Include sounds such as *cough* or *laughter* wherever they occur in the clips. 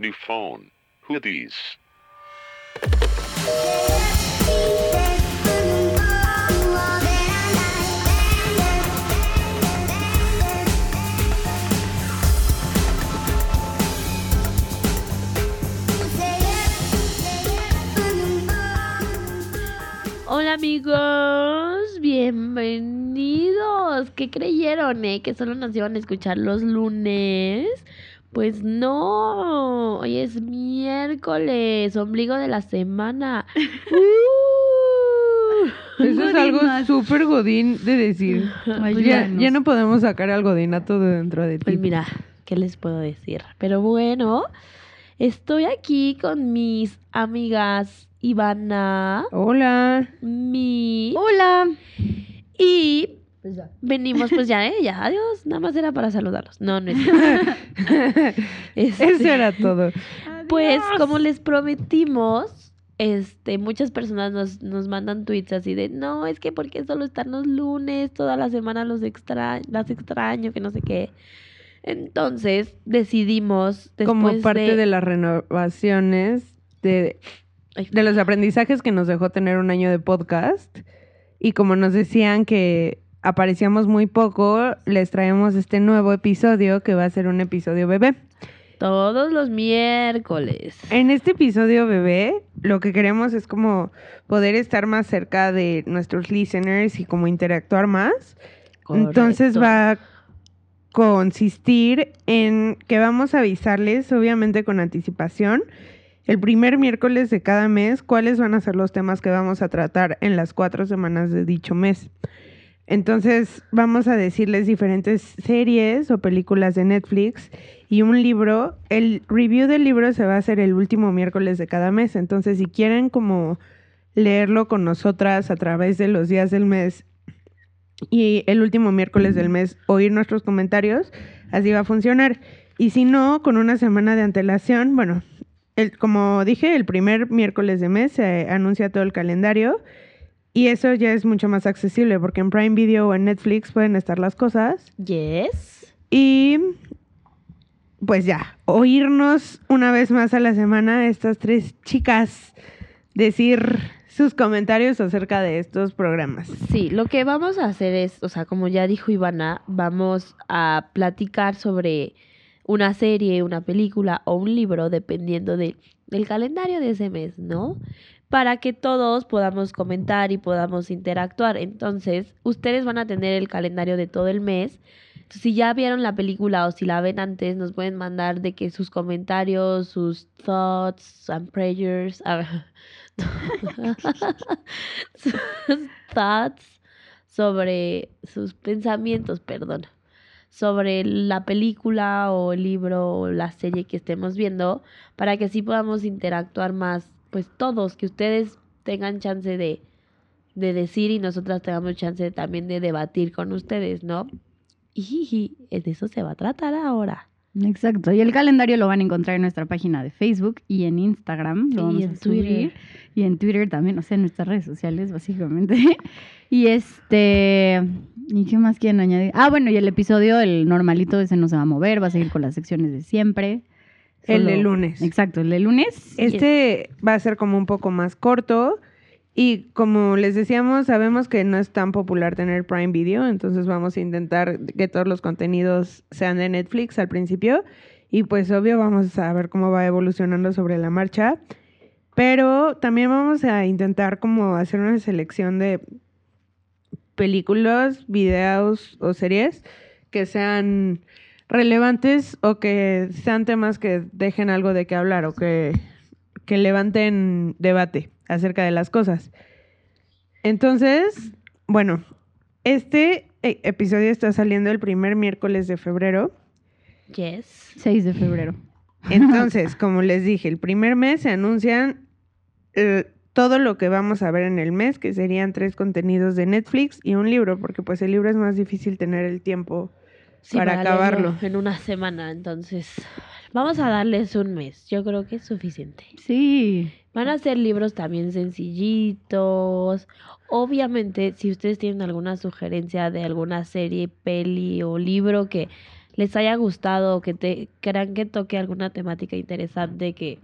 New phone. Who these? Hola amigos, bienvenidos. ¿Qué creyeron, eh? Que solo nos iban a escuchar los lunes. Pues no, hoy es miércoles, ombligo de la semana. *laughs* Uh. Eso es algo súper godín de decir. *laughs* Pues ya, ya no podemos sacar al godinato de dentro de ti. Pues mira, ¿qué les puedo decir? Pero bueno, estoy aquí con mis amigas Ivana, Hola. mi Hola. y venimos pues ya, ¿eh? Ya, adiós, nada más era para saludarlos. No, no es. *laughs* Este, Eso era todo. Pues como les prometimos, este, muchas personas nos, nos mandan tweets así de, no, es que porque solo están los lunes, toda la semana los extra las extraño, que no sé qué. Entonces decidimos, Como parte de... de, las renovaciones, de, de los aprendizajes que nos dejó tener un año de podcast. Y como nos decían que aparecíamos muy poco, les traemos este nuevo episodio que va a ser un episodio bebé. todos los miércoles. En este episodio bebé, lo que queremos es como poder estar más cerca de nuestros listeners y como interactuar más. Entonces va a consistir en que vamos a avisarles, obviamente con anticipación, el primer miércoles de cada mes, cuáles van a ser los temas que vamos a tratar en las cuatro semanas de dicho mes. Entonces vamos a decirles diferentes series o películas de Netflix y un libro. El review del libro se va a hacer el último miércoles de cada mes. Entonces si quieren como leerlo con nosotras a través de los días del mes y el último miércoles del mes oír nuestros comentarios, así va a funcionar. Y si no, con una semana de antelación, bueno, el, como dije, el primer miércoles de mes se anuncia todo el calendario y eso ya es mucho más accesible porque en Prime Video o en Netflix pueden estar las cosas. Yes. Y pues ya, oírnos una vez más a la semana estas tres chicas decir sus comentarios acerca de estos programas. Sí, lo que vamos a hacer es, o sea, como ya dijo Ivana, vamos a platicar sobre una serie, una película o un libro, dependiendo de, del calendario de ese mes, ¿no? Para que todos podamos comentar y podamos interactuar. Entonces, ustedes van a tener el calendario de todo el mes. Si ya vieron la película o si la ven antes, nos pueden mandar de que sus comentarios, sus thoughts and prayers. *laughs* sus thoughts sobre sus pensamientos, perdón, sobre la película o el libro o la serie que estemos viendo, para que así podamos interactuar más, pues todos, que ustedes tengan chance de, de decir y nosotras tengamos chance también de debatir con ustedes, ¿no? Y de eso se va a tratar ahora. Exacto. Y el calendario lo van a encontrar en nuestra página de Facebook y en Instagram. Lo Y vamos en a subir. Twitter. Y en Twitter también, o sea, en nuestras redes sociales, básicamente. *laughs* y este. ¿Y qué más quieren añadir? Ah, bueno, y el episodio, el normalito, ese no se va a mover, va a seguir con las secciones de siempre. El de lunes. Exacto, el de lunes. Este va a ser como un poco más corto y como les decíamos, sabemos que no es tan popular tener Prime Video, entonces vamos a intentar que todos los contenidos sean de Netflix al principio y pues obvio vamos a ver cómo va evolucionando sobre la marcha, pero también vamos a intentar como hacer una selección de películas, videos o series que sean relevantes o que sean temas que dejen algo de qué hablar o que, que levanten debate acerca de las cosas. Entonces, bueno, este eh, episodio está saliendo el primer miércoles de febrero. Yes. 6 de febrero. Entonces, como les dije, el primer mes se anuncian eh, todo lo que vamos a ver en el mes, que serían tres contenidos de Netflix y un libro, porque pues el libro es más difícil tener el tiempo Sí, para acabarlo. En una semana, entonces. Vamos a darles un mes. Yo creo que es suficiente. Sí. Van a ser libros también sencillitos. Obviamente, si ustedes tienen alguna sugerencia de alguna serie, peli o libro que les haya gustado, que te quieran que toque alguna temática interesante, que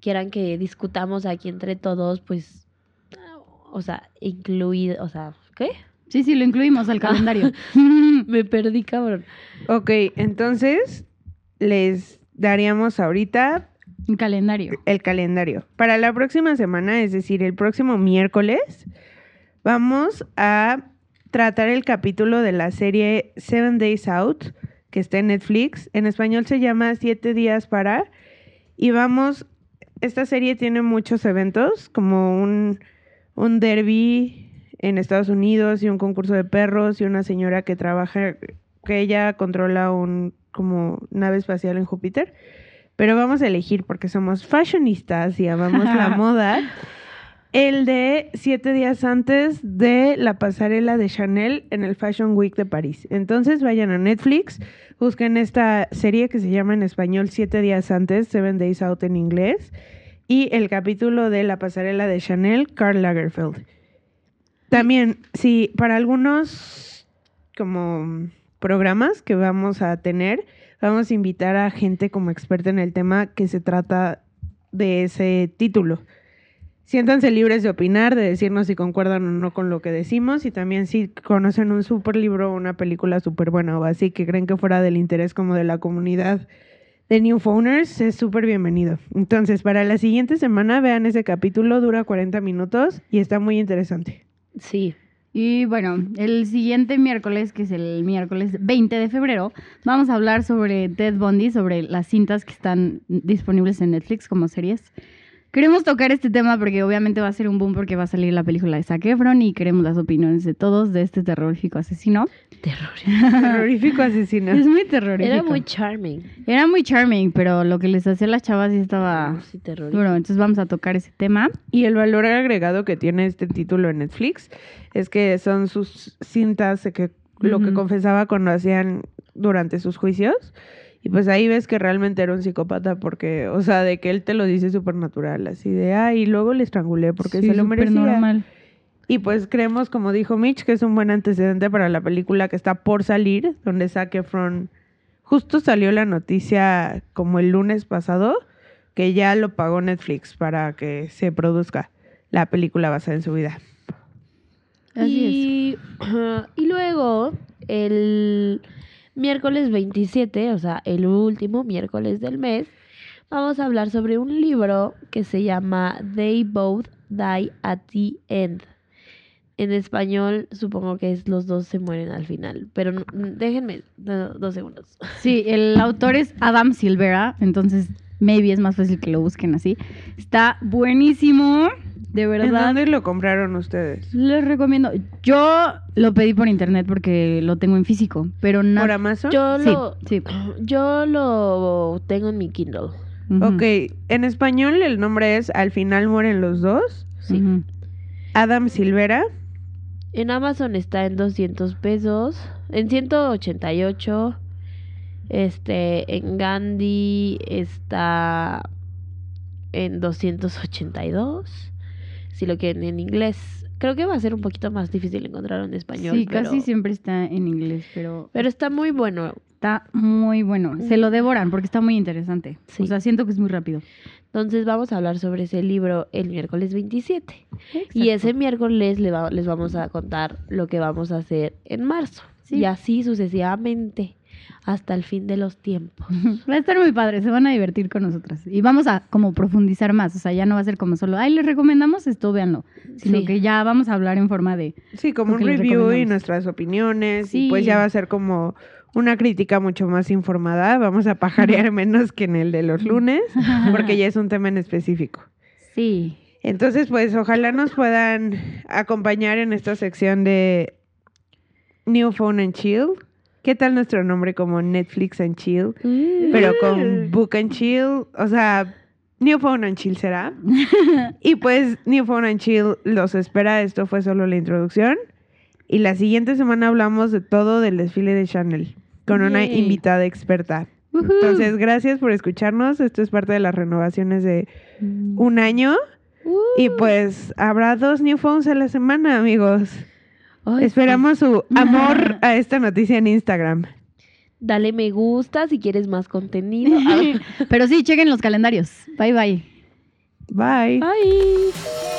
quieran que discutamos aquí entre todos, pues, o sea, incluido, o sea, ¿qué? Sí, sí, lo incluimos al calendario. *laughs* Me perdí, cabrón. Ok, entonces les daríamos ahorita Un calendario. el calendario. Para la próxima semana, es decir, el próximo miércoles, vamos a tratar el capítulo de la serie Seven Days Out, que está en Netflix. En español se llama Siete días para. Y vamos, esta serie tiene muchos eventos, como un, un derby en Estados Unidos y un concurso de perros y una señora que trabaja, que ella controla un como nave espacial en Júpiter. Pero vamos a elegir porque somos fashionistas y amamos la *laughs* moda. El de siete días antes de la pasarela de Chanel en el Fashion Week de París. Entonces vayan a Netflix, busquen esta serie que se llama en español Siete días antes, Seven Days Out en inglés, y el capítulo de la pasarela de Chanel, Karl Lagerfeld. También, sí, para algunos como programas que vamos a tener, vamos a invitar a gente como experta en el tema que se trata de ese título. Siéntanse libres de opinar, de decirnos si concuerdan o no con lo que decimos y también si conocen un super libro o una película súper buena o así que creen que fuera del interés como de la comunidad de New Phoners, es súper bienvenido. Entonces, para la siguiente semana vean ese capítulo, dura 40 minutos y está muy interesante. Sí. Y bueno, el siguiente miércoles, que es el miércoles 20 de febrero, vamos a hablar sobre Ted Bundy, sobre las cintas que están disponibles en Netflix como series. Queremos tocar este tema porque obviamente va a ser un boom porque va a salir la película de Zac Efron y queremos las opiniones de todos de este terrorífico asesino. Terror. *laughs* Terrorífico asesino. Es muy terrorífico. Era muy charming. Era muy charming, pero lo que les hacía a las chavas sí estaba Sí, terrorífico. duro. Entonces vamos a tocar ese tema. Y el valor agregado que tiene este título en Netflix es que son sus cintas de que lo que Ujú. confesaba cuando hacían durante sus juicios. Y pues ahí ves que realmente era un psicópata porque, o sea, de que él te lo dice súper natural, así de, ay, y luego le estrangulé porque Sí, se lo merecía. normal. Y pues creemos, como dijo Mitch, que es un buen antecedente para la película que está por salir, donde Zac Efron, justo salió la noticia como el lunes pasado, que ya lo pagó Netflix para que se produzca la película basada en su vida. Así y, *clears throat* y luego, el miércoles 27, o sea, el último miércoles del mes, vamos a hablar sobre un libro que se llama They Both Die at the End. En español, supongo que es Los dos se mueren al final. Pero déjenme do- dos segundos. *laughs* Sí, el autor es Adam Silvera, entonces maybe es más fácil que lo busquen así. Está buenísimo, de ¿En verdad. dónde lo compraron ustedes? Les recomiendo. Yo lo pedí por internet porque lo tengo en físico, pero no. ¿Por Amazon? Yo Sí, lo, sí. yo lo tengo en mi Kindle. Ujú, Ok, en español el nombre es Al final mueren los dos. Sí. Adam Silvera. En Amazon está en 200 pesos, en 188. Este, en Gandhi está en 282. Si lo quieren en inglés. Creo que va a ser un poquito más difícil encontrarlo en español. Sí, pero, casi siempre está en inglés, pero pero está muy bueno. está muy bueno. Se lo devoran porque está muy interesante. Sí. O sea, siento que es muy rápido. Entonces vamos a hablar sobre ese libro el miércoles 27. Y ese miércoles va- les vamos a contar lo que vamos a hacer en marzo. Sí. Y así sucesivamente hasta el fin de los tiempos. *laughs* Va a estar muy padre, se van a divertir con nosotras. Y vamos a como profundizar más, o sea, ya no va a ser como solo, ay, les recomendamos esto, véanlo. Sino Sí. que ya vamos a hablar en forma de... Sí, como un review y nuestras opiniones. Sí. Y pues ya va a ser como una crítica mucho más informada. Vamos a pajarear menos que en el de los lunes, *laughs* porque ya es un tema en específico. Sí. Entonces, pues ojalá nos puedan acompañar en esta sección de New Phone and Chill. ¿Qué tal nuestro nombre como Netflix and Chill? Pero con Book and Chill, o sea, New Phone and Chill será. *laughs* Y pues New Phone and Chill los espera. Esto fue solo la introducción. Y la siguiente semana hablamos de todo del desfile de Chanel con una invitada experta. Entonces, gracias por escucharnos. Esto es parte de las renovaciones de un año. Y pues habrá dos new phones a la semana, amigos. Ay, Esperamos su amor a esta noticia en Instagram. Dale me gusta si quieres más contenido. *laughs* Pero sí, chequen los calendarios. Bye bye. Bye. Bye.